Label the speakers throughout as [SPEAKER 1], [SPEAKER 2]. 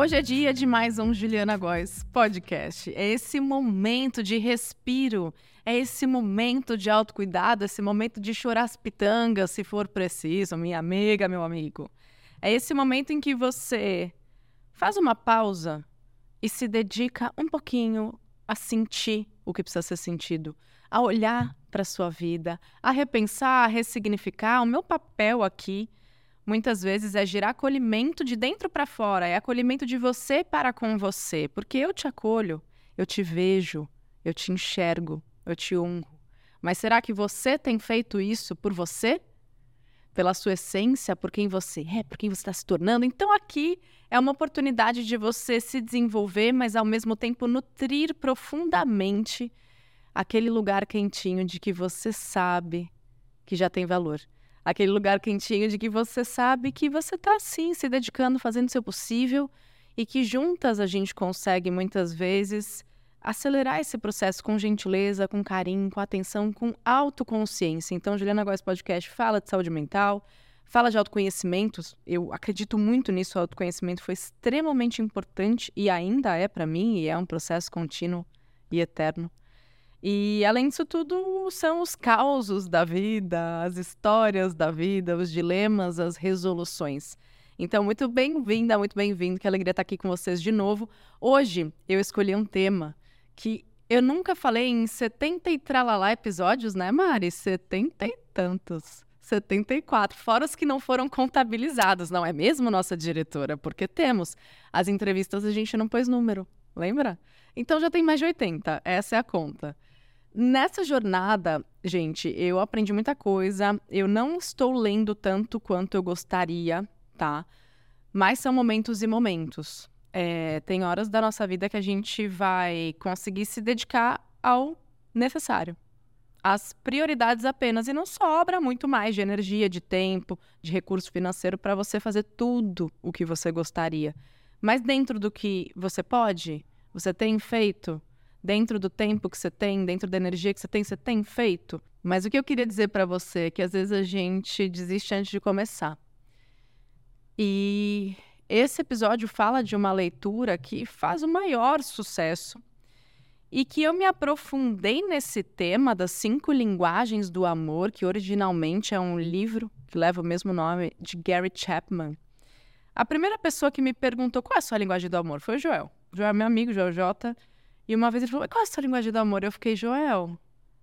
[SPEAKER 1] Hoje é dia de mais um Juliana Góes podcast. É esse momento de respiro, é esse momento de autocuidado, esse momento de chorar as pitangas, se for preciso, minha amiga, meu amigo. É esse momento em que você faz uma pausa e se dedica um pouquinho a sentir o que precisa ser sentido, a olhar para sua vida, a repensar, a ressignificar. O meu papel aqui muitas vezes é gerar acolhimento de dentro para fora, é acolhimento de você para com você, porque eu te acolho, eu te vejo, eu te enxergo, eu te honro. Mas será que você tem feito isso por você? Pela sua essência, por quem você é, por quem você está se tornando? Então aqui é uma oportunidade de você se desenvolver, mas ao mesmo tempo nutrir profundamente aquele lugar quentinho de que você sabe que já tem valor aquele lugar quentinho de que você sabe que você está assim, se dedicando, fazendo o seu possível e que juntas a gente consegue muitas vezes acelerar esse processo com gentileza, com carinho, com atenção, com autoconsciência. Então, Juliana Góes Podcast fala de saúde mental, fala de autoconhecimento. Eu acredito muito nisso. O autoconhecimento foi extremamente importante e ainda é para mim, e é um processo contínuo e eterno. E além disso tudo, são os causos da vida, as histórias da vida, os dilemas, as resoluções. Então, muito bem-vinda, muito bem-vindo, que alegria estar aqui com vocês de novo. Hoje eu escolhi um tema que eu nunca falei em 70 e tralalá episódios, né, Mari? 70 e tantos. 74, fora os que não foram contabilizados, não é mesmo, nossa diretora? Porque temos. As entrevistas a gente não pôs número, lembra? Então já tem mais de 80, essa é a conta. Nessa jornada, gente, eu aprendi muita coisa. Eu não estou lendo tanto quanto eu gostaria, tá? Mas são momentos e momentos. É, tem horas da nossa vida que a gente vai conseguir se dedicar ao necessário, às prioridades apenas, e não sobra muito mais de energia, de tempo, de recurso financeiro para você fazer tudo o que você gostaria. Mas dentro do que você pode, você tem feito, dentro do tempo que você tem, dentro da energia que você tem, você tem feito. Mas o que eu queria dizer para você é que às vezes a gente desiste antes de começar. E esse episódio fala de uma leitura que faz o maior sucesso e que eu me aprofundei nesse tema das cinco linguagens do amor, que originalmente é um livro que leva o mesmo nome de Gary Chapman. A primeira pessoa que me perguntou qual é a sua linguagem do amor foi o Joel. O Joel é meu amigo, Joel J. E uma vez ele falou: qual é a sua linguagem do amor? Eu fiquei, Joel.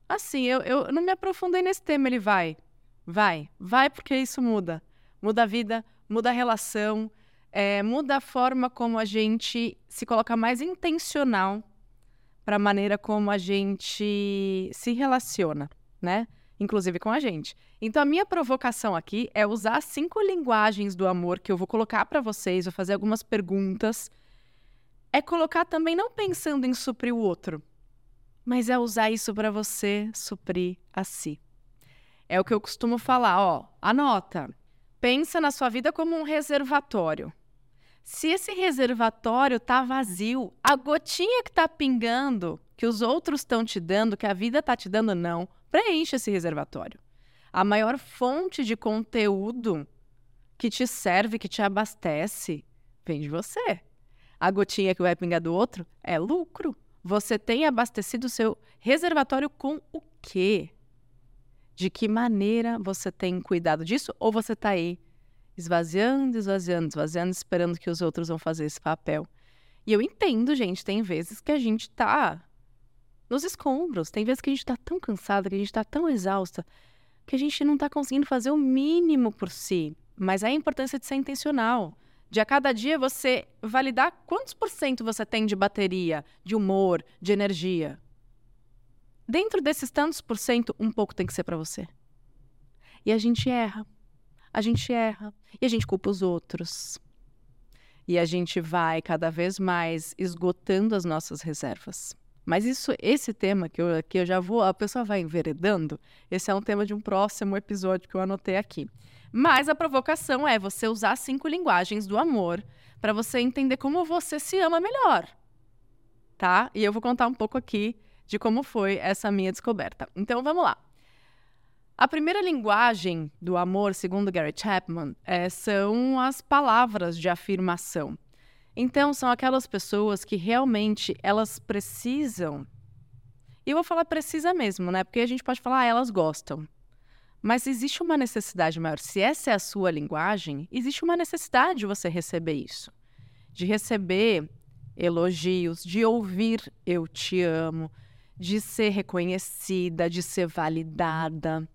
[SPEAKER 1] Assim, eu, eu não me aprofundei nesse tema. Ele vai, vai, vai, porque isso muda. Muda a vida, muda a relação, é, muda a forma como a gente se coloca mais intencional para a maneira como a gente se relaciona, né? Inclusive com a gente. Então, a minha provocação aqui é usar cinco linguagens do amor que eu vou colocar para vocês, vou fazer algumas perguntas é colocar também não pensando em suprir o outro, mas é usar isso para você suprir a si. É o que eu costumo falar, ó, anota. Pensa na sua vida como um reservatório. Se esse reservatório tá vazio, a gotinha que tá pingando, que os outros estão te dando, que a vida tá te dando, não, preencha esse reservatório. A maior fonte de conteúdo que te serve, que te abastece, vem de você a gotinha que vai pingar do outro é lucro. Você tem abastecido o seu reservatório com o quê? De que maneira você tem cuidado disso? Ou você está aí esvaziando, esvaziando, esvaziando, esperando que os outros vão fazer esse papel? E eu entendo, gente, tem vezes que a gente está nos escombros, tem vezes que a gente está tão cansada, que a gente está tão exausta, que a gente não está conseguindo fazer o mínimo por si. Mas é a importância de ser intencional de a cada dia você validar quantos por cento você tem de bateria, de humor, de energia. Dentro desses tantos por cento, um pouco tem que ser para você. E a gente erra. A gente erra. E a gente culpa os outros. E a gente vai cada vez mais esgotando as nossas reservas. Mas isso, esse tema que eu, que eu já vou, a pessoa vai enveredando, esse é um tema de um próximo episódio que eu anotei aqui. Mas a provocação é você usar cinco linguagens do amor para você entender como você se ama melhor. Tá? E eu vou contar um pouco aqui de como foi essa minha descoberta. Então vamos lá. A primeira linguagem do amor, segundo Gary Chapman, é, são as palavras de afirmação. Então, são aquelas pessoas que realmente elas precisam. E eu vou falar precisa mesmo, né? Porque a gente pode falar, ah, elas gostam. Mas existe uma necessidade maior. Se essa é a sua linguagem, existe uma necessidade de você receber isso. De receber elogios, de ouvir eu te amo, de ser reconhecida, de ser validada.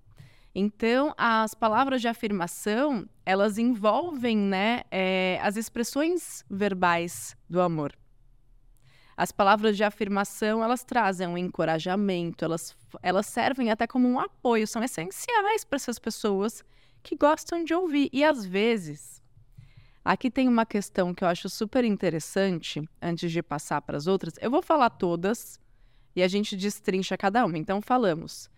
[SPEAKER 1] Então, as palavras de afirmação, elas envolvem né, é, as expressões verbais do amor. As palavras de afirmação, elas trazem um encorajamento, elas, elas servem até como um apoio, são essenciais para essas pessoas que gostam de ouvir. E às vezes, aqui tem uma questão que eu acho super interessante, antes de passar para as outras. Eu vou falar todas e a gente destrincha cada uma. Então, falamos.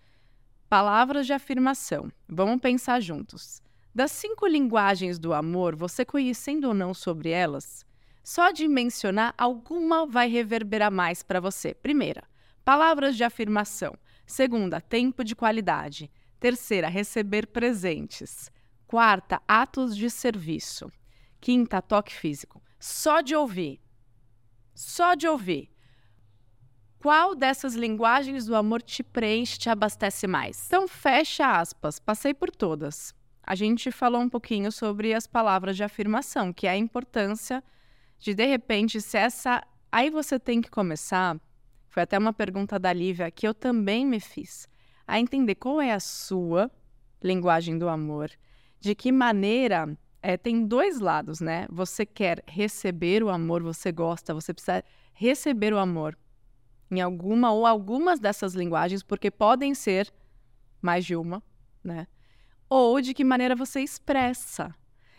[SPEAKER 1] Palavras de afirmação. Vamos pensar juntos. Das cinco linguagens do amor, você conhecendo ou não sobre elas, só de mencionar, alguma vai reverberar mais para você. Primeira, palavras de afirmação. Segunda, tempo de qualidade. Terceira, receber presentes. Quarta, atos de serviço. Quinta, toque físico. Só de ouvir. Só de ouvir. Qual dessas linguagens do amor te preenche, te abastece mais? Então, fecha aspas. Passei por todas. A gente falou um pouquinho sobre as palavras de afirmação, que é a importância de de repente, se essa. Aí você tem que começar. Foi até uma pergunta da Lívia que eu também me fiz. A entender qual é a sua linguagem do amor. De que maneira. É, tem dois lados, né? Você quer receber o amor, você gosta, você precisa receber o amor em alguma ou algumas dessas linguagens, porque podem ser mais de uma, né? Ou de que maneira você expressa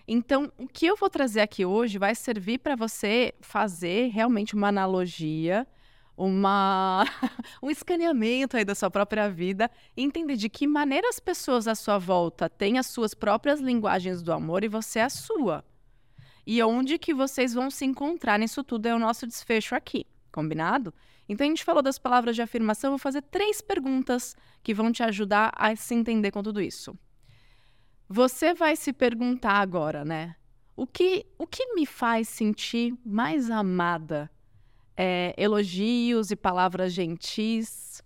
[SPEAKER 1] então, o que eu vou trazer aqui hoje vai servir para você fazer realmente uma analogia, uma um escaneamento aí da sua própria vida, entender de que maneira as pessoas à sua volta têm as suas próprias linguagens do amor e você a sua. E onde que vocês vão se encontrar nisso tudo é o nosso desfecho aqui, combinado? Então a gente falou das palavras de afirmação, vou fazer três perguntas que vão te ajudar a se entender com tudo isso. Você vai se perguntar agora, né? O que, o que me faz sentir mais amada? É, elogios e palavras gentis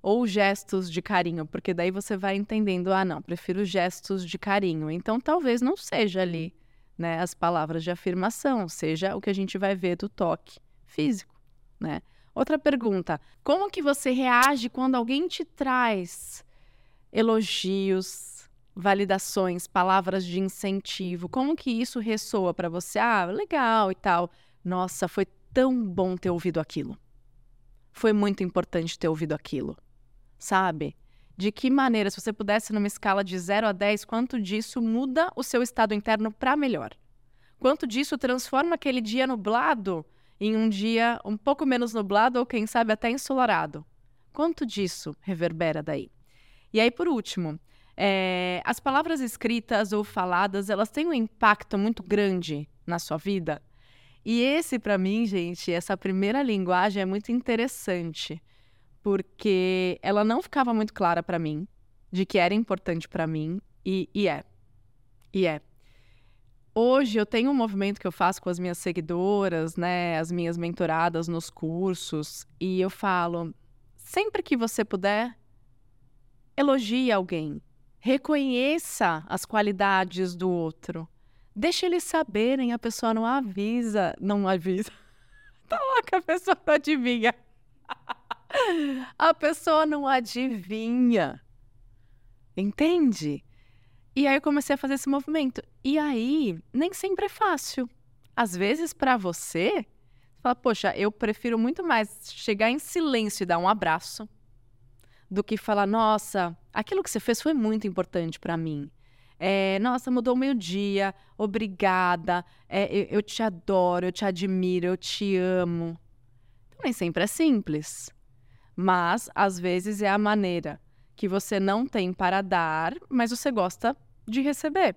[SPEAKER 1] ou gestos de carinho? Porque daí você vai entendendo, ah, não, prefiro gestos de carinho. Então talvez não seja ali, né, as palavras de afirmação, seja o que a gente vai ver do toque físico, né? Outra pergunta: como que você reage quando alguém te traz elogios, validações, palavras de incentivo, como que isso ressoa para você? Ah, legal e tal. Nossa, foi tão bom ter ouvido aquilo. Foi muito importante ter ouvido aquilo. Sabe? De que maneira, se você pudesse numa escala de 0 a 10, quanto disso muda o seu estado interno para melhor? Quanto disso transforma aquele dia nublado em um dia um pouco menos nublado ou quem sabe até ensolarado? Quanto disso reverbera daí? E aí, por último, é, as palavras escritas ou faladas, elas têm um impacto muito grande na sua vida. E esse, para mim, gente, essa primeira linguagem é muito interessante, porque ela não ficava muito clara para mim de que era importante para mim e, e é. E é. Hoje eu tenho um movimento que eu faço com as minhas seguidoras, né, as minhas mentoradas nos cursos, e eu falo, sempre que você puder, elogie alguém, Reconheça as qualidades do outro. Deixe eles saberem, a pessoa não avisa. Não avisa. Tá louca, a pessoa não adivinha. a pessoa não adivinha. Entende? E aí eu comecei a fazer esse movimento. E aí, nem sempre é fácil. Às vezes, para você, você fala, poxa, eu prefiro muito mais chegar em silêncio e dar um abraço do que falar, nossa, aquilo que você fez foi muito importante para mim. É, nossa, mudou o meu dia, obrigada, é, eu, eu, te adoro, eu te admiro, eu te amo. Então, nem sempre é simples, mas às vezes é a maneira que você não tem para dar, mas você gosta de receber.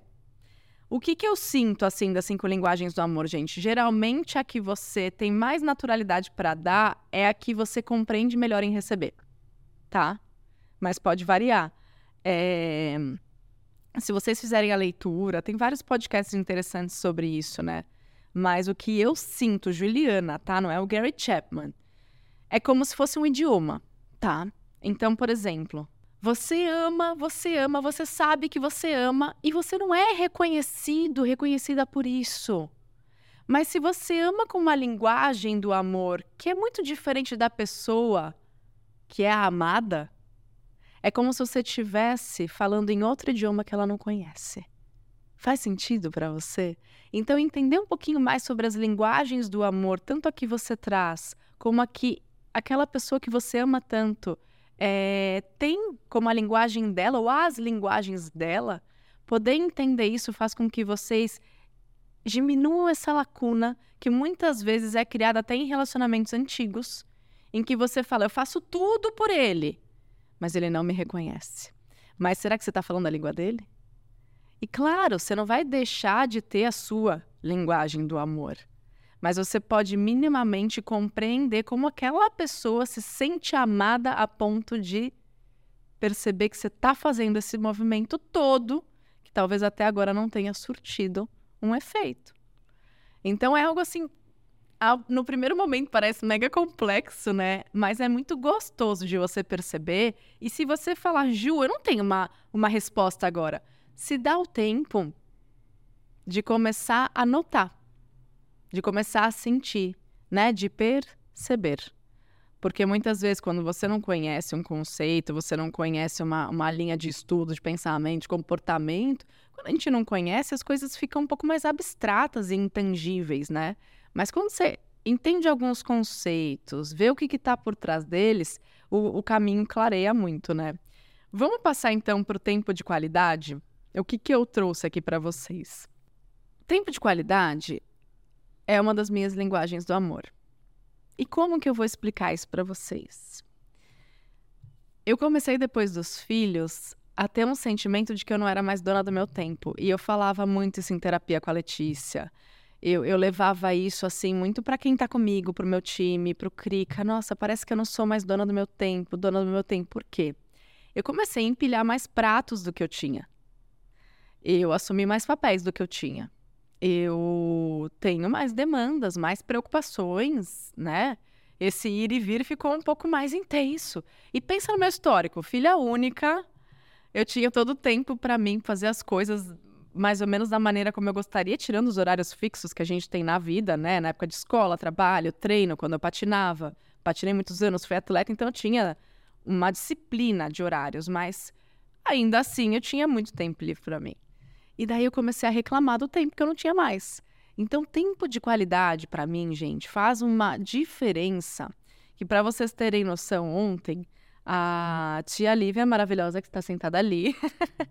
[SPEAKER 1] O que, que eu sinto, assim, das cinco linguagens do amor, gente? Geralmente a que você tem mais naturalidade para dar é a que você compreende melhor em receber tá? Mas pode variar. É... Se vocês fizerem a leitura, tem vários podcasts interessantes sobre isso, né? mas o que eu sinto, Juliana, tá? Não é o Gary Chapman. É como se fosse um idioma, tá? Então, por exemplo, você ama, você ama, você sabe que você ama e você não é reconhecido, reconhecida por isso. Mas se você ama com uma linguagem do amor que é muito diferente da pessoa que é a amada, é como se você estivesse falando em outro idioma que ela não conhece. Faz sentido para você? Então, entender um pouquinho mais sobre as linguagens do amor, tanto a que você traz, como a que aquela pessoa que você ama tanto é, tem como a linguagem dela, ou as linguagens dela, poder entender isso faz com que vocês diminuam essa lacuna que muitas vezes é criada até em relacionamentos antigos, em que você fala, eu faço tudo por ele, mas ele não me reconhece. Mas será que você está falando a língua dele? E claro, você não vai deixar de ter a sua linguagem do amor, mas você pode minimamente compreender como aquela pessoa se sente amada a ponto de perceber que você está fazendo esse movimento todo, que talvez até agora não tenha surtido um efeito. Então é algo assim, no primeiro momento parece mega complexo, né? Mas é muito gostoso de você perceber. E se você falar, Ju, eu não tenho uma, uma resposta agora se dá o tempo de começar a notar, de começar a sentir, né? De perceber. Porque muitas vezes, quando você não conhece um conceito, você não conhece uma, uma linha de estudo, de pensamento, de comportamento, quando a gente não conhece, as coisas ficam um pouco mais abstratas e intangíveis, né? Mas quando você entende alguns conceitos, vê o que está por trás deles, o, o caminho clareia muito, né? Vamos passar então para o tempo de qualidade? O que, que eu trouxe aqui para vocês? Tempo de qualidade é uma das minhas linguagens do amor. E como que eu vou explicar isso para vocês? Eu comecei depois dos filhos a ter um sentimento de que eu não era mais dona do meu tempo. E eu falava muito isso em terapia com a Letícia. Eu, eu levava isso assim muito para quem está comigo, para o meu time, para o Crica. Nossa, parece que eu não sou mais dona do meu tempo, dona do meu tempo. Por quê? Eu comecei a empilhar mais pratos do que eu tinha eu assumi mais papéis do que eu tinha. Eu tenho mais demandas, mais preocupações, né? Esse ir e vir ficou um pouco mais intenso. E pensa no meu histórico, filha única, eu tinha todo o tempo para mim fazer as coisas mais ou menos da maneira como eu gostaria, tirando os horários fixos que a gente tem na vida, né? Na época de escola, trabalho, treino, quando eu patinava. Patinei muitos anos, fui atleta, então eu tinha uma disciplina de horários, mas ainda assim eu tinha muito tempo livre para mim. E daí eu comecei a reclamar do tempo que eu não tinha mais. Então, tempo de qualidade, para mim, gente, faz uma diferença. Que para vocês terem noção, ontem, a tia Lívia, maravilhosa, que está sentada ali,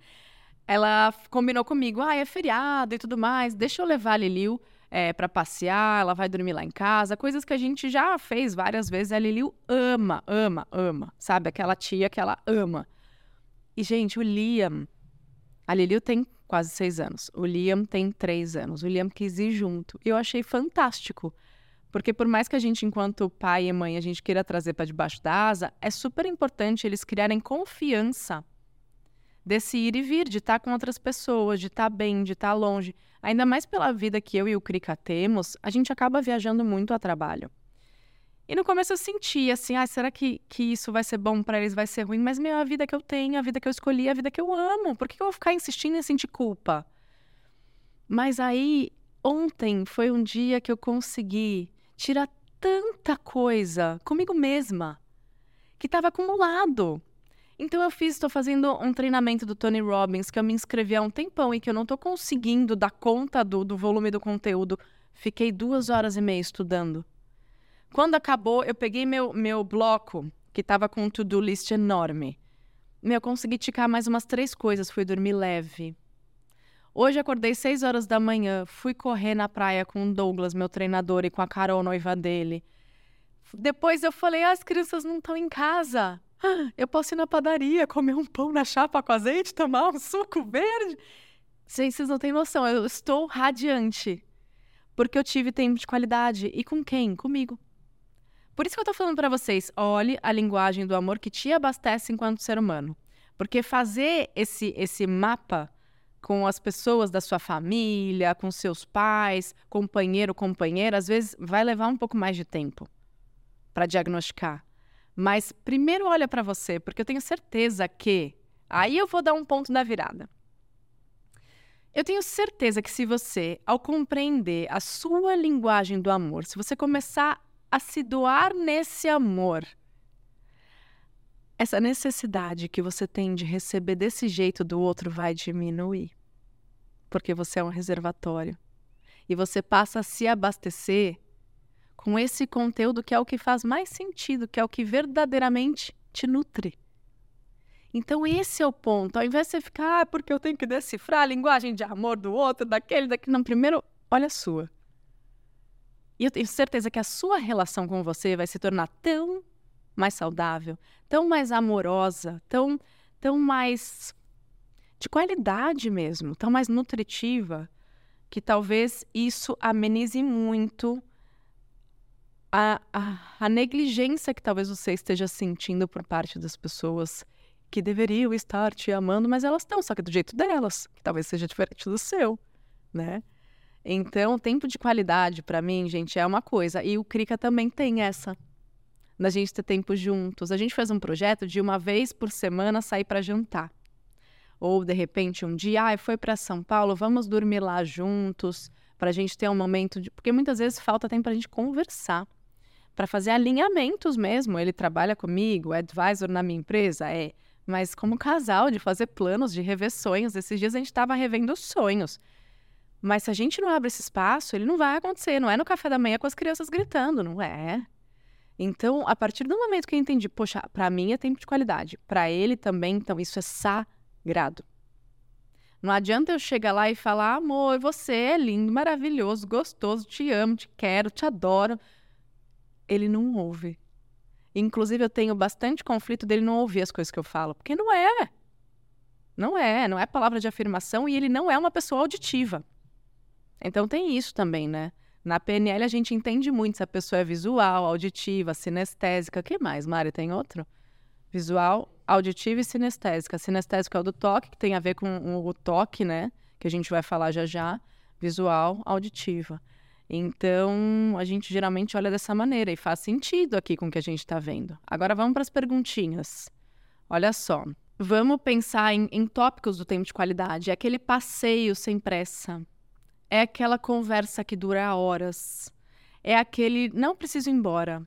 [SPEAKER 1] ela combinou comigo: ah, é feriado e tudo mais, deixa eu levar a Liliu é, para passear, ela vai dormir lá em casa, coisas que a gente já fez várias vezes. A Liliu ama, ama, ama, sabe? Aquela tia que ela ama. E, gente, o Liam, a Liliu tem quase seis anos. O Liam tem três anos. O Liam quis ir junto. E eu achei fantástico. Porque por mais que a gente, enquanto pai e mãe, a gente queira trazer para debaixo da asa, é super importante eles criarem confiança desse ir e vir, de estar tá com outras pessoas, de estar tá bem, de estar tá longe. Ainda mais pela vida que eu e o Krika temos, a gente acaba viajando muito a trabalho. E no começo eu sentia assim, ah, será que, que isso vai ser bom para eles, vai ser ruim? Mas, meu, a vida que eu tenho, a vida que eu escolhi, a vida que eu amo. Por que eu vou ficar insistindo em sentir culpa? Mas aí, ontem foi um dia que eu consegui tirar tanta coisa comigo mesma que estava acumulado. Então eu fiz, estou fazendo um treinamento do Tony Robbins que eu me inscrevi há um tempão e que eu não estou conseguindo dar conta do, do volume do conteúdo. Fiquei duas horas e meia estudando. Quando acabou, eu peguei meu, meu bloco, que estava com um to-do list enorme. Meu, consegui ticar mais umas três coisas, fui dormir leve. Hoje acordei seis horas da manhã, fui correr na praia com o Douglas, meu treinador, e com a Carol, noiva dele. Depois eu falei, ah, as crianças não estão em casa. Eu posso ir na padaria, comer um pão na chapa com azeite, tomar um suco verde. Gente, vocês não têm noção, eu estou radiante. Porque eu tive tempo de qualidade. E com quem? Comigo. Por isso que eu tô falando para vocês, olhe a linguagem do amor que te abastece enquanto ser humano. Porque fazer esse esse mapa com as pessoas da sua família, com seus pais, companheiro, companheira, às vezes vai levar um pouco mais de tempo para diagnosticar. Mas primeiro olha para você, porque eu tenho certeza que aí eu vou dar um ponto da virada. Eu tenho certeza que se você, ao compreender a sua linguagem do amor, se você começar a se doar nesse amor, essa necessidade que você tem de receber desse jeito do outro vai diminuir. Porque você é um reservatório. E você passa a se abastecer com esse conteúdo que é o que faz mais sentido, que é o que verdadeiramente te nutre. Então, esse é o ponto. Ao invés de você ficar, ah, porque eu tenho que decifrar a linguagem de amor do outro, daquele, daquele. Não, primeiro, olha a sua. E eu tenho certeza que a sua relação com você vai se tornar tão mais saudável, tão mais amorosa, tão, tão mais de qualidade mesmo, tão mais nutritiva, que talvez isso amenize muito a, a, a negligência que talvez você esteja sentindo por parte das pessoas que deveriam estar te amando, mas elas estão, só que do jeito delas, que talvez seja diferente do seu, né? Então, tempo de qualidade para mim, gente, é uma coisa. E o Krika também tem essa. Da gente ter tempo juntos. A gente faz um projeto de uma vez por semana sair para jantar. Ou, de repente, um dia, ah, foi para São Paulo, vamos dormir lá juntos, para a gente ter um momento de. Porque muitas vezes falta tempo para a gente conversar, para fazer alinhamentos mesmo. Ele trabalha comigo, é advisor na minha empresa, é mas como casal, de fazer planos, de rever sonhos. Esses dias a gente estava revendo sonhos. Mas se a gente não abre esse espaço, ele não vai acontecer. Não é no café da manhã com as crianças gritando, não é? Então, a partir do momento que eu entendi, poxa, para mim é tempo de qualidade, para ele também, então isso é sagrado. Não adianta eu chegar lá e falar, amor, você é lindo, maravilhoso, gostoso, te amo, te quero, te adoro. Ele não ouve. Inclusive, eu tenho bastante conflito dele não ouvir as coisas que eu falo, porque não é. Não é, não é palavra de afirmação e ele não é uma pessoa auditiva. Então tem isso também, né? Na PNL a gente entende muito se a pessoa é visual, auditiva, sinestésica. Que mais, Mari? Tem outro? Visual, auditiva e sinestésica. Sinestésica é o do toque, que tem a ver com o toque, né? Que a gente vai falar já já. Visual, auditiva. Então, a gente geralmente olha dessa maneira e faz sentido aqui com o que a gente está vendo. Agora vamos para as perguntinhas. Olha só. Vamos pensar em, em tópicos do tempo de qualidade. É aquele passeio sem pressa. É aquela conversa que dura horas. É aquele não preciso ir embora.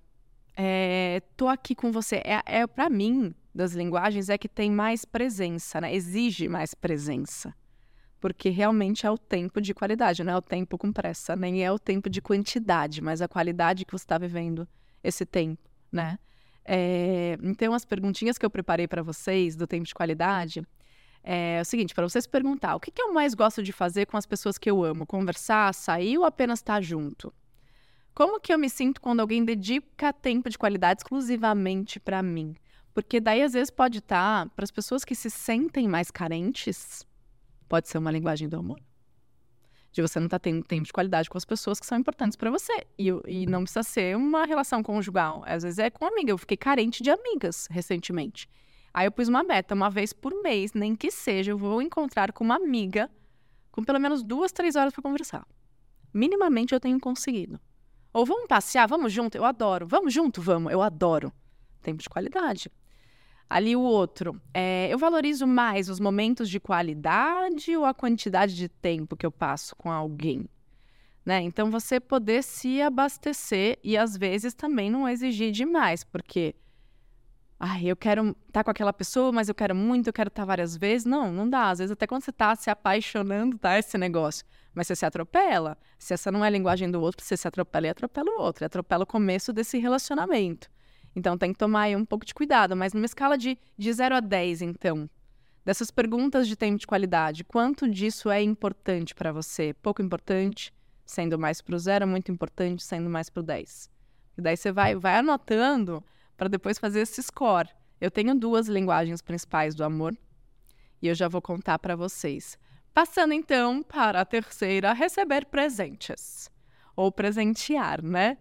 [SPEAKER 1] É, tô aqui com você. É, é para mim das linguagens é que tem mais presença, né? Exige mais presença porque realmente é o tempo de qualidade, não é o tempo com pressa, nem é o tempo de quantidade, mas a qualidade que você está vivendo esse tempo, né? É, então, as perguntinhas que eu preparei para vocês do tempo de qualidade é o seguinte: para vocês perguntar, o que, que eu mais gosto de fazer com as pessoas que eu amo? Conversar, sair ou apenas estar junto? Como que eu me sinto quando alguém dedica tempo de qualidade exclusivamente para mim? Porque daí às vezes pode estar tá, para as pessoas que se sentem mais carentes, Pode ser uma linguagem do amor. De você não estar tá tendo tempo de qualidade com as pessoas que são importantes para você. E, e não precisa ser uma relação conjugal. Às vezes é com amiga. Eu fiquei carente de amigas recentemente. Aí eu pus uma meta, uma vez por mês, nem que seja, eu vou encontrar com uma amiga com pelo menos duas, três horas para conversar. Minimamente eu tenho conseguido. Ou vamos passear, vamos junto, eu adoro. Vamos junto, vamos, eu adoro. Tempo de qualidade. Ali o outro, é, eu valorizo mais os momentos de qualidade ou a quantidade de tempo que eu passo com alguém? Né? Então, você poder se abastecer e às vezes também não exigir demais, porque ai, eu quero estar tá com aquela pessoa, mas eu quero muito, eu quero estar tá várias vezes. Não, não dá. Às vezes, até quando você está se apaixonando, tá? Esse negócio. Mas você se atropela. Se essa não é a linguagem do outro, você se atropela e atropela o outro. Atropela o começo desse relacionamento. Então tem que tomar aí um pouco de cuidado, mas numa escala de, de 0 a 10, então, dessas perguntas de tempo de qualidade, quanto disso é importante para você? Pouco importante, sendo mais para o zero, muito importante, sendo mais para o 10. E daí você vai, vai anotando para depois fazer esse score. Eu tenho duas linguagens principais do amor e eu já vou contar para vocês. Passando então para a terceira, receber presentes. Ou presentear, né?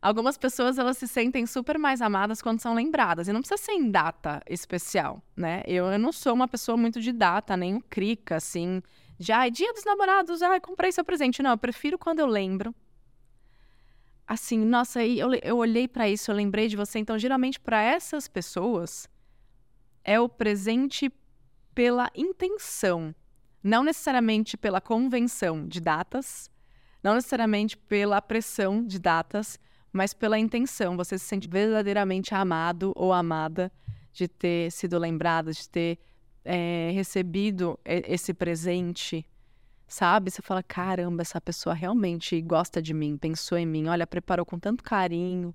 [SPEAKER 1] Algumas pessoas elas se sentem super mais amadas quando são lembradas. E não precisa ser em data especial, né? Eu, eu não sou uma pessoa muito de data, nem um crica, assim, De, ai, dia dos namorados, ai, comprei seu presente. Não, eu prefiro quando eu lembro. Assim, nossa, eu, eu olhei para isso, eu lembrei de você. Então, geralmente, para essas pessoas, é o presente pela intenção, não necessariamente pela convenção de datas, não necessariamente pela pressão de datas, mas pela intenção. Você se sente verdadeiramente amado ou amada de ter sido lembrado, de ter é, recebido esse presente, sabe? Você fala: caramba, essa pessoa realmente gosta de mim, pensou em mim, olha, preparou com tanto carinho.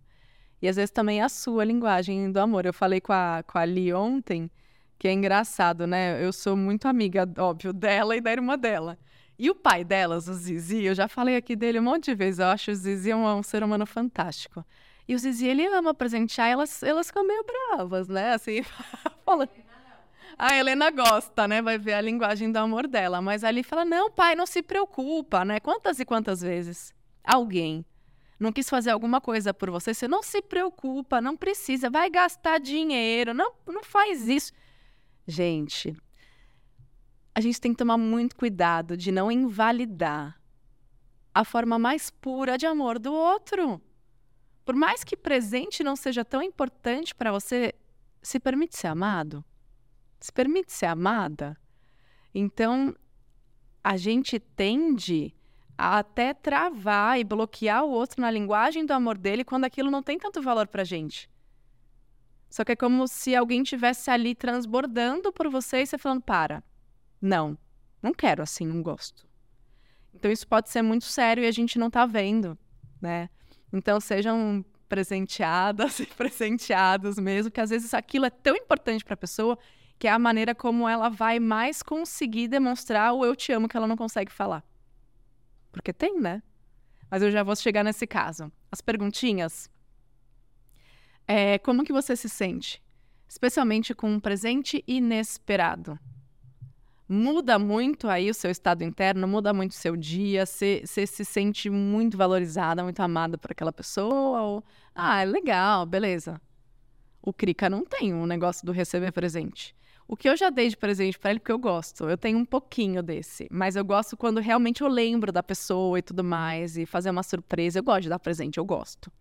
[SPEAKER 1] E às vezes também a sua linguagem do amor. Eu falei com a, com a Ali ontem, que é engraçado, né? Eu sou muito amiga, óbvio, dela e da irmã dela. E o pai delas, o Zizi, eu já falei aqui dele um monte de vezes, eu acho o Zizi um, um ser humano fantástico. E o Zizi, ele ama presentear, elas, elas ficam meio bravas, né? Assim, fala... A Helena gosta, né? Vai ver a linguagem do amor dela. Mas ali fala: não, pai, não se preocupa, né? Quantas e quantas vezes alguém não quis fazer alguma coisa por você, você não se preocupa, não precisa, vai gastar dinheiro, não, não faz isso. Gente, a gente tem que tomar muito cuidado de não invalidar a forma mais pura de amor do outro. Por mais que presente não seja tão importante para você, se permite ser amado? Se permite ser amada? Então, a gente tende a até travar e bloquear o outro na linguagem do amor dele quando aquilo não tem tanto valor para gente. Só que é como se alguém tivesse ali transbordando por você e você falando: para, não, não quero assim, não gosto. Então isso pode ser muito sério e a gente não está vendo, né? Então sejam presenteadas e presenteados mesmo, que às vezes aquilo é tão importante para a pessoa que é a maneira como ela vai mais conseguir demonstrar o eu te amo que ela não consegue falar. Porque tem, né? Mas eu já vou chegar nesse caso. As perguntinhas. É, como que você se sente? Especialmente com um presente inesperado muda muito aí o seu estado interno, muda muito o seu dia, você se sente muito valorizada, muito amada por aquela pessoa, ou, ah, é legal, beleza. O Krika não tem um negócio do receber presente. O que eu já dei de presente para ele, porque eu gosto, eu tenho um pouquinho desse, mas eu gosto quando realmente eu lembro da pessoa e tudo mais, e fazer uma surpresa. Eu gosto de dar presente, eu gosto.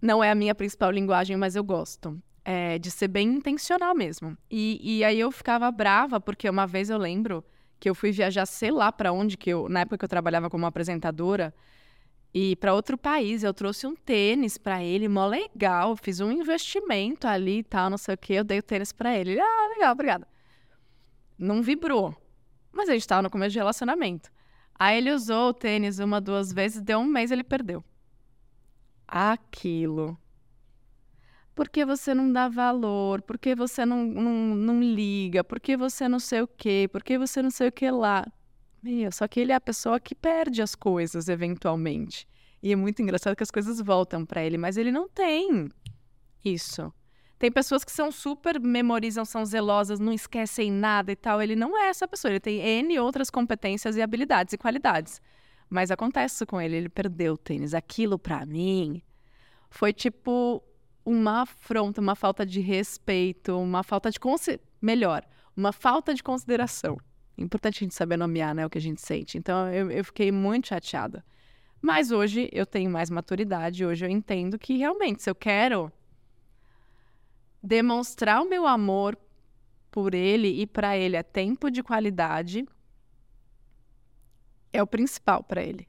[SPEAKER 1] Não é a minha principal linguagem, mas eu gosto é, de ser bem intencional mesmo. E, e aí eu ficava brava, porque uma vez eu lembro que eu fui viajar, sei lá para onde, que eu, na época que eu trabalhava como apresentadora, e para outro país, eu trouxe um tênis para ele, mó legal, fiz um investimento ali e tal, não sei o que, eu dei o tênis para ele. ele. Ah, legal, obrigada. Não vibrou. Mas a gente estava no começo de relacionamento. Aí ele usou o tênis uma, duas vezes, deu um mês ele perdeu. Aquilo por que você não dá valor? Por que você não, não, não liga? Por que você não sei o que você não sei o que lá? Meu, só que ele é a pessoa que perde as coisas eventualmente. E é muito engraçado que as coisas voltam para ele, mas ele não tem isso. Tem pessoas que são super memorizam, são zelosas, não esquecem nada e tal. Ele não é essa pessoa, ele tem N outras competências e habilidades e qualidades. Mas acontece com ele, ele perdeu o tênis. Aquilo para mim foi tipo uma afronta, uma falta de respeito, uma falta de melhor, uma falta de consideração. Importante a gente saber nomear né, o que a gente sente. Então eu, eu fiquei muito chateada. Mas hoje eu tenho mais maturidade, hoje eu entendo que realmente, se eu quero demonstrar o meu amor por ele e para ele é tempo de qualidade, é o principal para ele.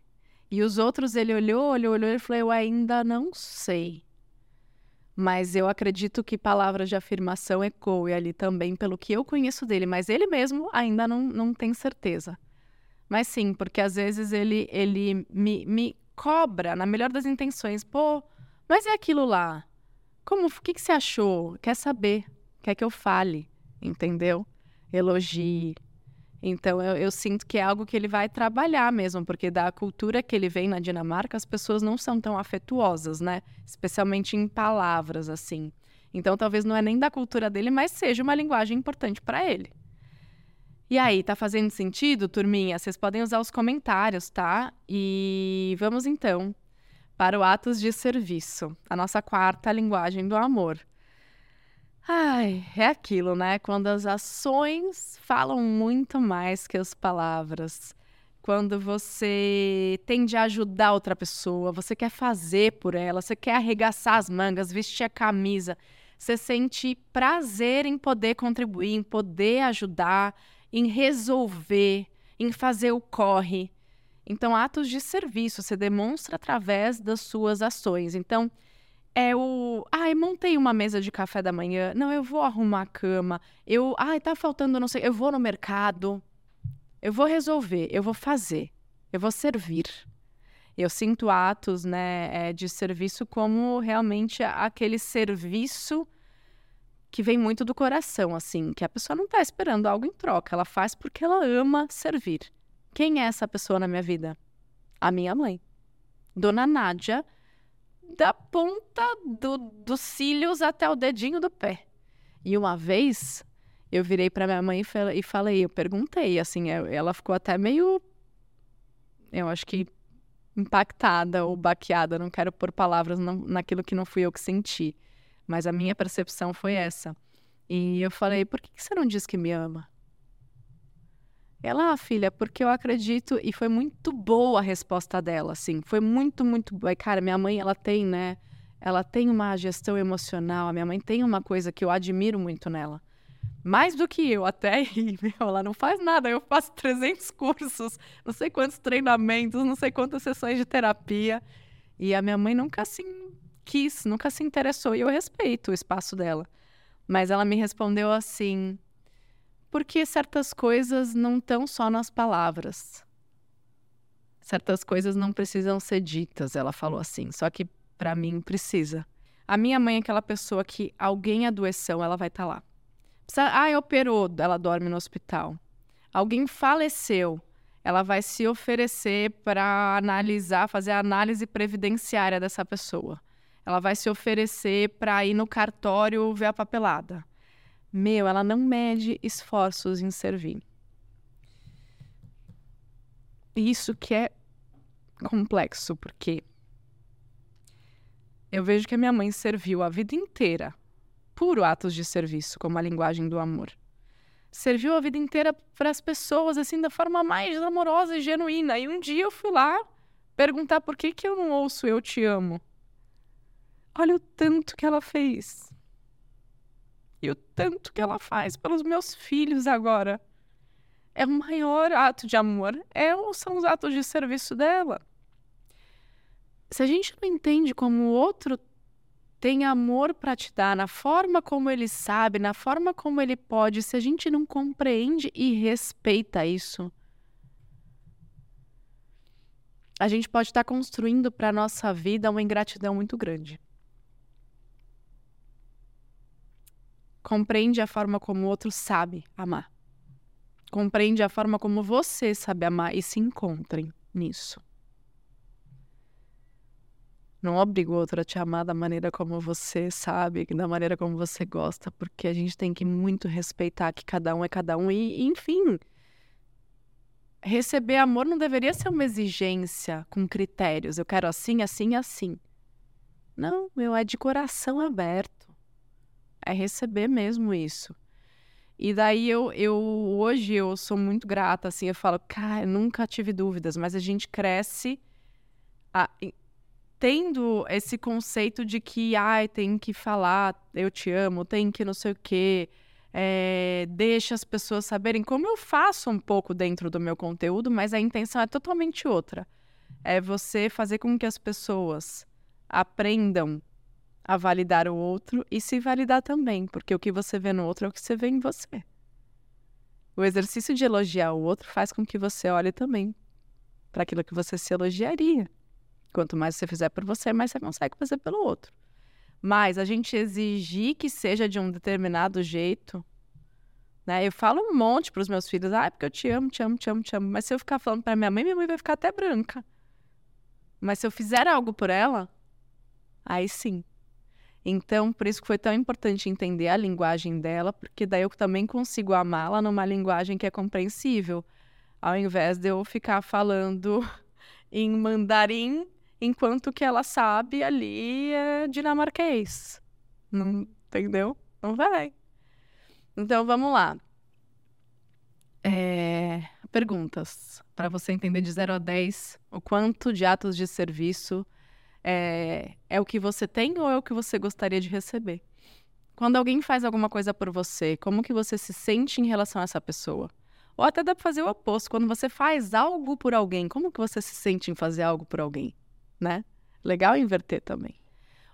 [SPEAKER 1] E os outros, ele olhou, olhou, olhou e falou: Eu ainda não sei. Mas eu acredito que palavras de afirmação ecoem ali também pelo que eu conheço dele, mas ele mesmo ainda não, não tem certeza. Mas sim, porque às vezes ele, ele me, me cobra, na melhor das intenções, pô, mas é aquilo lá. Como, o que, que você achou? Quer saber? Quer que eu fale? Entendeu? Elogie, então eu, eu, sinto que é algo que ele vai trabalhar mesmo, porque da cultura que ele vem na Dinamarca, as pessoas não são tão afetuosas, né? Especialmente em palavras, assim. Então talvez não é nem da cultura dele, mas seja uma linguagem importante para ele. E aí, tá fazendo sentido, turminha? Vocês podem usar os comentários, tá? E vamos então para o atos de serviço, a nossa quarta linguagem do amor. Ai, é aquilo, né? Quando as ações falam muito mais que as palavras. Quando você tende a ajudar outra pessoa, você quer fazer por ela, você quer arregaçar as mangas, vestir a camisa, você sente prazer em poder contribuir, em poder ajudar, em resolver, em fazer o corre. Então, atos de serviço você demonstra através das suas ações. Então, é o. Ai, montei uma mesa de café da manhã. Não, eu vou arrumar a cama. Eu. Ai, tá faltando, não sei. Eu vou no mercado. Eu vou resolver. Eu vou fazer. Eu vou servir. Eu sinto atos né, é, de serviço como realmente aquele serviço que vem muito do coração, assim, que a pessoa não está esperando algo em troca, ela faz porque ela ama servir. Quem é essa pessoa na minha vida? A minha mãe. Dona Nádia da ponta do, dos cílios até o dedinho do pé. E uma vez eu virei para minha mãe e falei, eu perguntei, assim, ela ficou até meio, eu acho que impactada ou baqueada, não quero pôr palavras naquilo que não fui eu que senti, mas a minha percepção foi essa. E eu falei, por que você não diz que me ama? Ela, ah, filha, porque eu acredito, e foi muito boa a resposta dela, assim, foi muito, muito boa. E, cara, minha mãe, ela tem, né, ela tem uma gestão emocional, a minha mãe tem uma coisa que eu admiro muito nela. Mais do que eu, até, e, meu, ela não faz nada, eu faço 300 cursos, não sei quantos treinamentos, não sei quantas sessões de terapia, e a minha mãe nunca assim quis, nunca se interessou, e eu respeito o espaço dela. Mas ela me respondeu assim: porque certas coisas não estão só nas palavras. Certas coisas não precisam ser ditas, ela falou assim. Só que para mim precisa. A minha mãe é aquela pessoa que alguém adoeceu, ela vai estar tá lá. Precisa, ah, operou, ela dorme no hospital. Alguém faleceu, ela vai se oferecer para analisar, fazer a análise previdenciária dessa pessoa. Ela vai se oferecer para ir no cartório ver a papelada. Meu, ela não mede esforços em servir. Isso que é complexo, porque eu vejo que a minha mãe serviu a vida inteira puro atos de serviço, como a linguagem do amor. Serviu a vida inteira para as pessoas, assim, da forma mais amorosa e genuína. E um dia eu fui lá perguntar por que, que eu não ouço Eu Te Amo. Olha o tanto que ela fez. E o tanto que ela faz pelos meus filhos agora. É o maior ato de amor. É, são os atos de serviço dela. Se a gente não entende como o outro tem amor para te dar, na forma como ele sabe, na forma como ele pode, se a gente não compreende e respeita isso, a gente pode estar construindo para nossa vida uma ingratidão muito grande. Compreende a forma como o outro sabe amar. Compreende a forma como você sabe amar e se encontrem nisso. Não obriga o outro a te amar da maneira como você sabe, da maneira como você gosta, porque a gente tem que muito respeitar que cada um é cada um e, enfim, receber amor não deveria ser uma exigência com critérios. Eu quero assim, assim, assim. Não, meu, é de coração aberto é receber mesmo isso. E daí eu, eu hoje eu sou muito grata, assim, eu falo, cara, eu nunca tive dúvidas, mas a gente cresce a, tendo esse conceito de que, ai, tem que falar, eu te amo, tem que não sei o quê, é, deixa as pessoas saberem como eu faço um pouco dentro do meu conteúdo, mas a intenção é totalmente outra. É você fazer com que as pessoas aprendam a validar o outro e se validar também, porque o que você vê no outro é o que você vê em você. O exercício de elogiar o outro faz com que você olhe também para aquilo que você se elogiaria. Quanto mais você fizer por você, mais você consegue fazer pelo outro. Mas a gente exigir que seja de um determinado jeito, né? Eu falo um monte para os meus filhos, ah, porque eu te amo, te amo, te amo, te amo. Mas se eu ficar falando para minha mãe, minha mãe vai ficar até branca. Mas se eu fizer algo por ela, aí sim, então, por isso que foi tão importante entender a linguagem dela, porque daí eu também consigo amá-la numa linguagem que é compreensível, ao invés de eu ficar falando em mandarim enquanto que ela sabe ali é dinamarquês. Não, entendeu? Não vai. Então vamos lá. É... Perguntas. Para você entender de 0 a 10 o quanto de atos de serviço é... é o que você tem ou é o que você gostaria de receber. Quando alguém faz alguma coisa por você, como que você se sente em relação a essa pessoa? Ou até dá para fazer o oposto. Quando você faz algo por alguém, como que você se sente em fazer algo por alguém, né? Legal inverter também.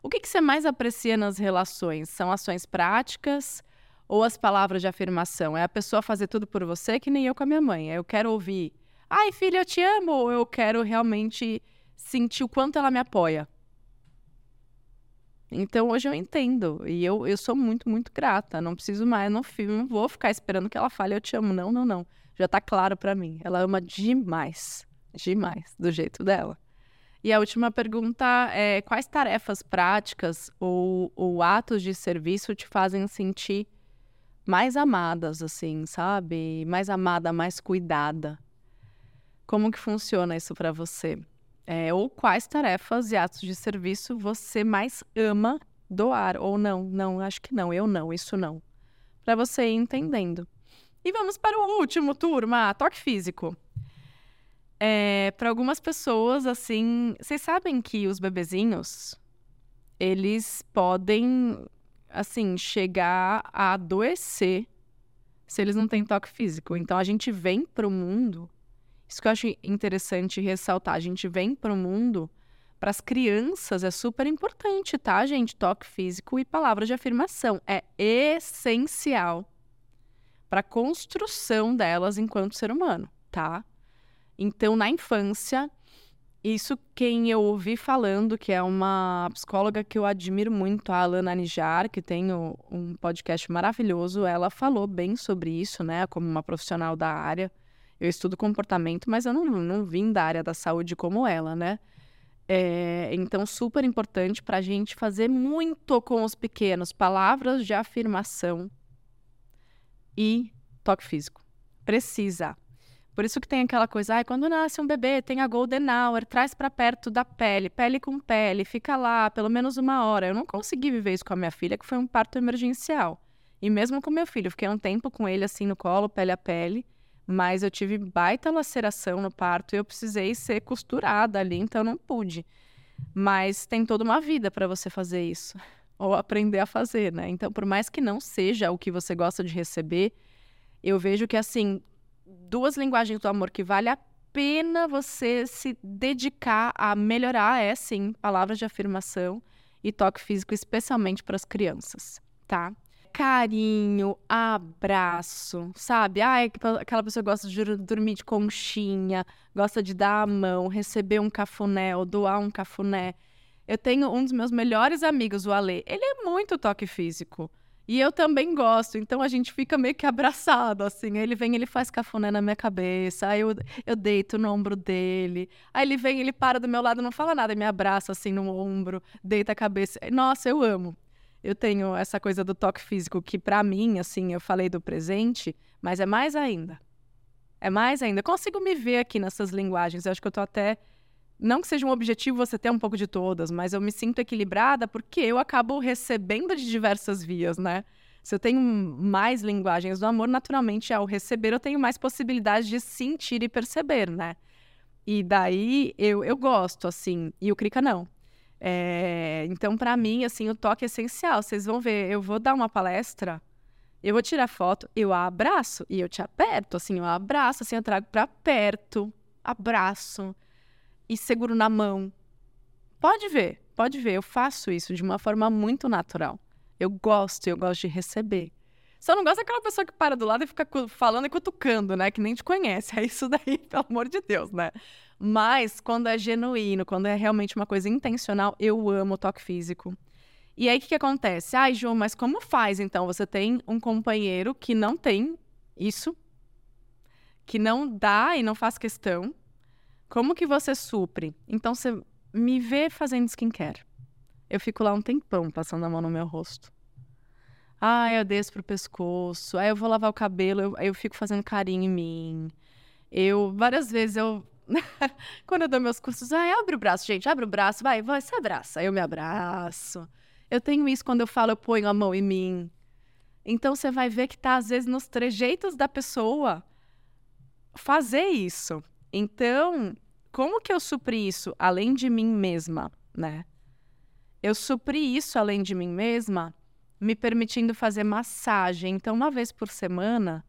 [SPEAKER 1] O que, que você mais aprecia nas relações? São ações práticas ou as palavras de afirmação? É a pessoa fazer tudo por você, que nem eu com a minha mãe. Eu quero ouvir, ai filha, eu te amo, ou eu quero realmente sentir o quanto ela me apoia. Então hoje eu entendo. E eu, eu sou muito, muito grata. Não preciso mais, não, não vou ficar esperando que ela fale eu te amo. Não, não, não. Já tá claro para mim. Ela ama demais. Demais, do jeito dela. E a última pergunta é: quais tarefas práticas ou, ou atos de serviço te fazem sentir mais amadas, assim, sabe? Mais amada, mais cuidada. Como que funciona isso para você? É, ou quais tarefas e atos de serviço você mais ama doar ou não? Não, acho que não, eu não, isso não. Para você ir entendendo. E vamos para o último, turma, toque físico. É, para algumas pessoas, assim, vocês sabem que os bebezinhos, eles podem, assim, chegar a adoecer se eles não têm toque físico. Então a gente vem para o mundo isso que eu acho interessante ressaltar. A gente vem para o mundo, para as crianças é super importante, tá, gente? Toque físico e palavras de afirmação. É essencial para a construção delas enquanto ser humano, tá? Então, na infância, isso quem eu ouvi falando, que é uma psicóloga que eu admiro muito, a Alana Nijar, que tem um podcast maravilhoso, ela falou bem sobre isso, né, como uma profissional da área. Eu estudo comportamento, mas eu não, não vim da área da saúde como ela, né? É, então, super importante para a gente fazer muito com os pequenos, palavras de afirmação e toque físico. Precisa. Por isso que tem aquela coisa, ah, quando nasce um bebê, tem a golden hour, traz para perto da pele, pele com pele, fica lá pelo menos uma hora. Eu não consegui viver isso com a minha filha, que foi um parto emergencial. E mesmo com meu filho, fiquei um tempo com ele assim no colo, pele a pele mas eu tive baita laceração no parto e eu precisei ser costurada ali, então não pude. Mas tem toda uma vida para você fazer isso, ou aprender a fazer, né? Então, por mais que não seja o que você gosta de receber, eu vejo que, assim, duas linguagens do amor que vale a pena você se dedicar a melhorar é, sim, palavras de afirmação e toque físico, especialmente para as crianças, tá? Carinho, abraço, sabe? Ai, aquela pessoa gosta de dormir de conchinha, gosta de dar a mão, receber um cafuné ou doar um cafuné. Eu tenho um dos meus melhores amigos, o Ale. Ele é muito toque físico. E eu também gosto, então a gente fica meio que abraçado, assim. Aí ele vem, ele faz cafuné na minha cabeça, aí eu, eu deito no ombro dele. Aí ele vem, ele para do meu lado, não fala nada, me abraça assim no ombro, deita a cabeça. Nossa, eu amo eu tenho essa coisa do toque físico que para mim, assim, eu falei do presente, mas é mais ainda. É mais ainda. Eu consigo me ver aqui nessas linguagens. Eu acho que eu tô até não que seja um objetivo você ter um pouco de todas, mas eu me sinto equilibrada porque eu acabo recebendo de diversas vias, né? Se eu tenho mais linguagens do amor, naturalmente ao receber eu tenho mais possibilidades de sentir e perceber, né? E daí eu, eu gosto, assim, e o Krika não. É, então, para mim, assim, o toque é essencial. Vocês vão ver, eu vou dar uma palestra, eu vou tirar foto, eu abraço e eu te aperto, assim, eu abraço, assim, eu trago para perto, abraço e seguro na mão. Pode ver, pode ver, eu faço isso de uma forma muito natural. Eu gosto, eu gosto de receber. Só não gosto daquela pessoa que para do lado e fica falando e cutucando, né? Que nem te conhece. É isso daí, pelo amor de Deus, né? Mas quando é genuíno, quando é realmente uma coisa intencional, eu amo o toque físico. E aí o que, que acontece? Ai, João, mas como faz então? Você tem um companheiro que não tem isso, que não dá e não faz questão. Como que você supre? Então você me vê fazendo skincare. Eu fico lá um tempão passando a mão no meu rosto. Ai, eu desço pro pescoço. Aí eu vou lavar o cabelo, eu, eu fico fazendo carinho em mim. Eu, várias vezes, eu Quando eu dou meus cursos, ai, abre o braço, gente, abre o braço, vai, vai, se abraça. Aí eu me abraço. Eu tenho isso quando eu falo, eu ponho a mão em mim. Então você vai ver que tá às vezes nos trejeitos da pessoa fazer isso. Então, como que eu supri isso além de mim mesma, né? Eu supri isso além de mim mesma, me permitindo fazer massagem. Então, uma vez por semana,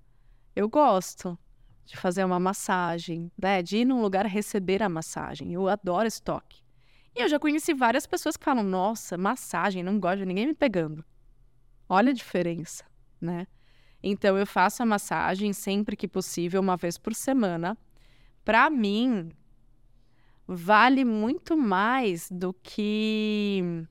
[SPEAKER 1] eu gosto de fazer uma massagem, né? De ir num lugar receber a massagem. Eu adoro esse toque. E eu já conheci várias pessoas que falam: nossa, massagem, não gosto de ninguém me pegando. Olha a diferença, né? Então eu faço a massagem sempre que possível, uma vez por semana. Para mim, vale muito mais do que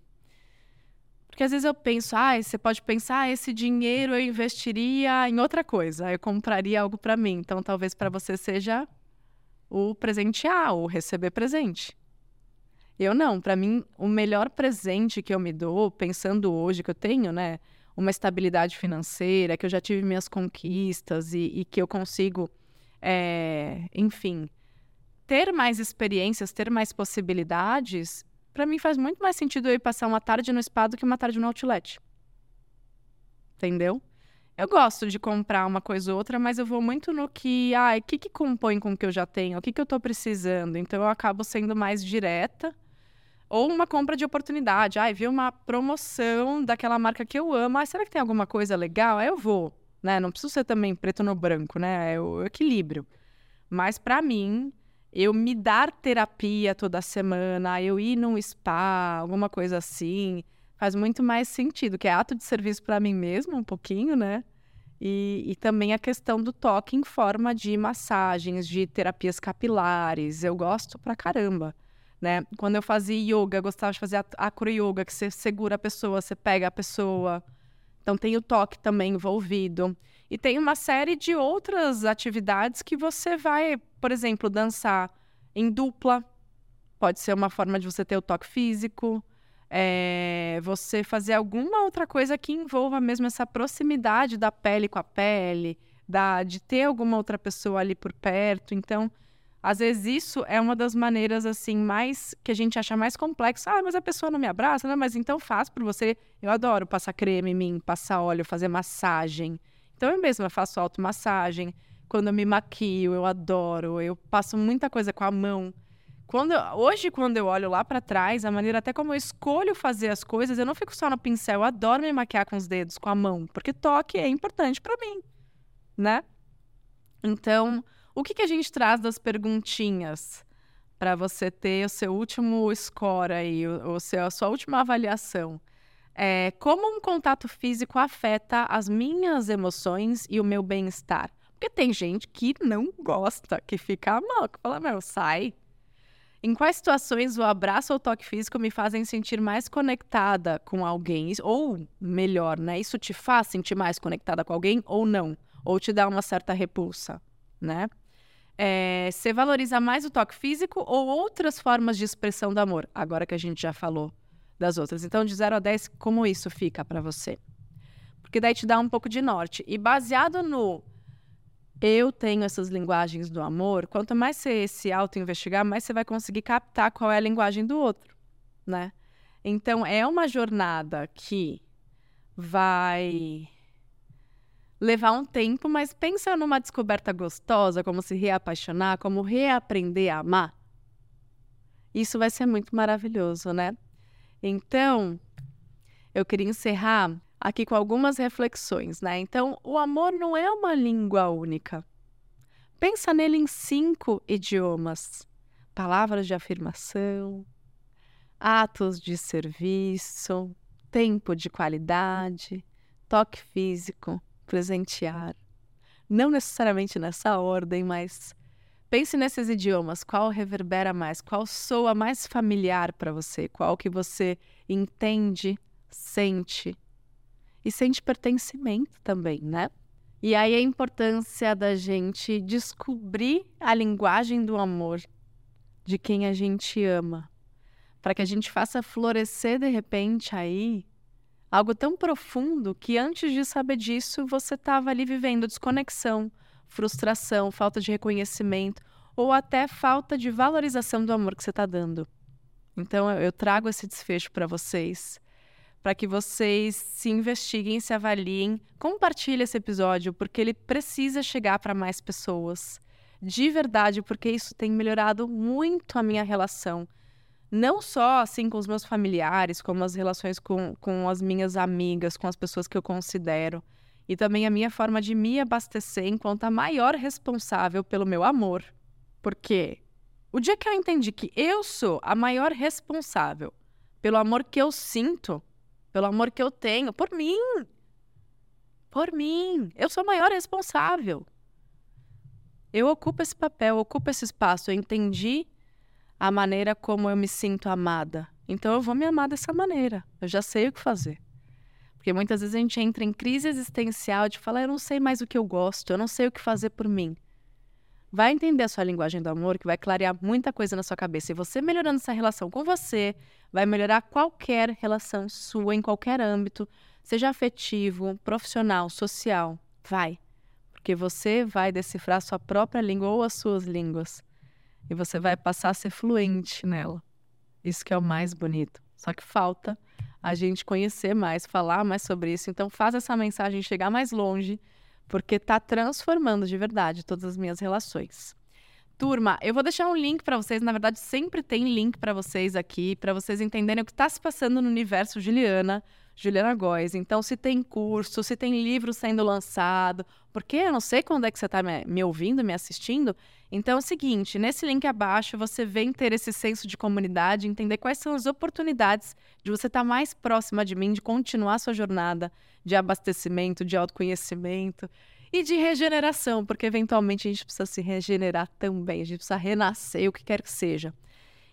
[SPEAKER 1] porque às vezes eu penso, ah, você pode pensar, ah, esse dinheiro eu investiria em outra coisa, eu compraria algo para mim. Então talvez para você seja o presentear, o receber presente. Eu não, para mim o melhor presente que eu me dou, pensando hoje que eu tenho, né, uma estabilidade financeira, que eu já tive minhas conquistas e, e que eu consigo, é, enfim, ter mais experiências, ter mais possibilidades, para mim faz muito mais sentido eu ir passar uma tarde no spa do que uma tarde no outlet. Entendeu? Eu gosto de comprar uma coisa ou outra, mas eu vou muito no que, ai, o que, que compõe com o que eu já tenho, o que, que eu estou precisando. Então eu acabo sendo mais direta ou uma compra de oportunidade. Ai, vi uma promoção daquela marca que eu amo. Ah, será que tem alguma coisa legal? Aí eu vou. Né? Não preciso ser também preto no branco, né? É o equilíbrio. Mas para mim, eu me dar terapia toda semana, eu ir num spa, alguma coisa assim, faz muito mais sentido, que é ato de serviço para mim mesmo, um pouquinho, né? E, e, também a questão do toque em forma de massagens, de terapias capilares. Eu gosto pra caramba né? Quando eu fazia yoga, eu gostava de fazer acro yoga, que você segura a pessoa, você pega a pessoa. Então tem o toque também envolvido. E tem uma série de outras atividades que você vai, por exemplo, dançar em dupla. Pode ser uma forma de você ter o toque físico. É, você fazer alguma outra coisa que envolva mesmo essa proximidade da pele com a pele, da, de ter alguma outra pessoa ali por perto. Então, às vezes isso é uma das maneiras assim mais que a gente acha mais complexo. Ah, mas a pessoa não me abraça, não, mas então faz por você. Eu adoro passar creme em mim, passar óleo, fazer massagem. Então eu mesma faço automassagem. Quando eu me maquio, eu adoro. Eu passo muita coisa com a mão. Quando hoje, quando eu olho lá para trás, a maneira até como eu escolho fazer as coisas, eu não fico só no pincel. Eu adoro me maquiar com os dedos, com a mão, porque toque é importante para mim, né? Então, o que, que a gente traz das perguntinhas para você ter o seu último score aí, o seu, a sua última avaliação? É, como um contato físico afeta as minhas emoções e o meu bem-estar? Porque tem gente que não gosta, que fica mal, que fala, meu, sai. Em quais situações o abraço ou toque físico me fazem sentir mais conectada com alguém? Ou, melhor, né? Isso te faz sentir mais conectada com alguém ou não? Ou te dá uma certa repulsa, né? É, você valoriza mais o toque físico ou outras formas de expressão do amor? Agora que a gente já falou das outras. Então, de 0 a 10, como isso fica para você? Porque daí te dá um pouco de norte. E baseado no eu tenho essas linguagens do amor, quanto mais você se auto-investigar, mais você vai conseguir captar qual é a linguagem do outro, né? Então, é uma jornada que vai levar um tempo, mas pensa numa descoberta gostosa, como se reapaixonar, como reaprender a amar. Isso vai ser muito maravilhoso, né? Então, eu queria encerrar aqui com algumas reflexões, né? Então, o amor não é uma língua única. Pensa nele em cinco idiomas: palavras de afirmação, atos de serviço, tempo de qualidade, toque físico, presentear. Não necessariamente nessa ordem, mas pense nesses idiomas. Qual reverbera mais? Qual soa mais familiar para você? Qual que você entende, sente? E sente pertencimento também, né? E aí a importância da gente descobrir a linguagem do amor de quem a gente ama, para que a gente faça florescer de repente aí Algo tão profundo que antes de saber disso, você estava ali vivendo desconexão, frustração, falta de reconhecimento ou até falta de valorização do amor que você está dando. Então eu trago esse desfecho para vocês, para que vocês se investiguem, se avaliem. Compartilhe esse episódio, porque ele precisa chegar para mais pessoas. De verdade, porque isso tem melhorado muito a minha relação. Não só assim com os meus familiares, como as relações com, com as minhas amigas, com as pessoas que eu considero. E também a minha forma de me abastecer enquanto a maior responsável pelo meu amor. Porque o dia que eu entendi que eu sou a maior responsável pelo amor que eu sinto, pelo amor que eu tenho, por mim. Por mim. Eu sou a maior responsável. Eu ocupo esse papel, ocupo esse espaço. Eu entendi a maneira como eu me sinto amada. Então eu vou me amar dessa maneira. Eu já sei o que fazer. Porque muitas vezes a gente entra em crise existencial de falar: eu não sei mais o que eu gosto, eu não sei o que fazer por mim. Vai entender a sua linguagem do amor, que vai clarear muita coisa na sua cabeça. E você melhorando essa relação com você, vai melhorar qualquer relação sua, em qualquer âmbito, seja afetivo, profissional, social. Vai. Porque você vai decifrar sua própria língua ou as suas línguas. E você vai passar a ser fluente nela. Isso que é o mais bonito. Só que falta a gente conhecer mais, falar mais sobre isso. Então, faz essa mensagem chegar mais longe, porque está transformando de verdade todas as minhas relações. Turma, eu vou deixar um link para vocês. Na verdade, sempre tem link para vocês aqui, para vocês entenderem o que está se passando no universo Juliana, Juliana Góes. Então, se tem curso, se tem livro sendo lançado, porque eu não sei quando é que você está me, me, ouvindo, me assistindo. Então, é o seguinte: nesse link abaixo, você vem ter esse senso de comunidade, entender quais são as oportunidades de você estar tá mais próxima de mim, de continuar sua jornada de abastecimento, de autoconhecimento e de regeneração, porque eventualmente a gente precisa se regenerar também, a gente precisa renascer, o que quer que seja.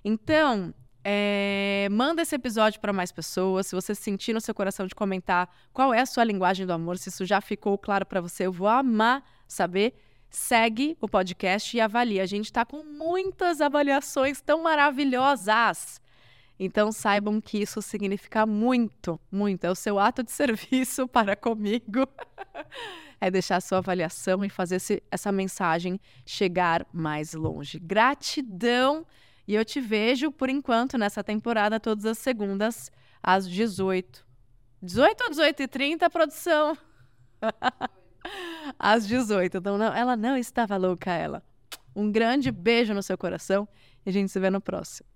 [SPEAKER 1] Então, é, manda esse episódio para mais pessoas. Se você sentir no seu coração de comentar qual é a sua linguagem do amor, se isso já ficou claro para você, eu vou amar saber. Segue o podcast e avalie. A gente está com muitas avaliações tão maravilhosas. Então saibam que isso significa muito, muito. É o seu ato de serviço para comigo. é deixar a sua avaliação e fazer esse, essa mensagem chegar mais longe. Gratidão! E eu te vejo, por enquanto, nessa temporada, todas as segundas, às 18. 18 ou 18 e 30, produção? às 18. Então, não, ela não estava louca, ela. Um grande beijo no seu coração e a gente se vê no próximo.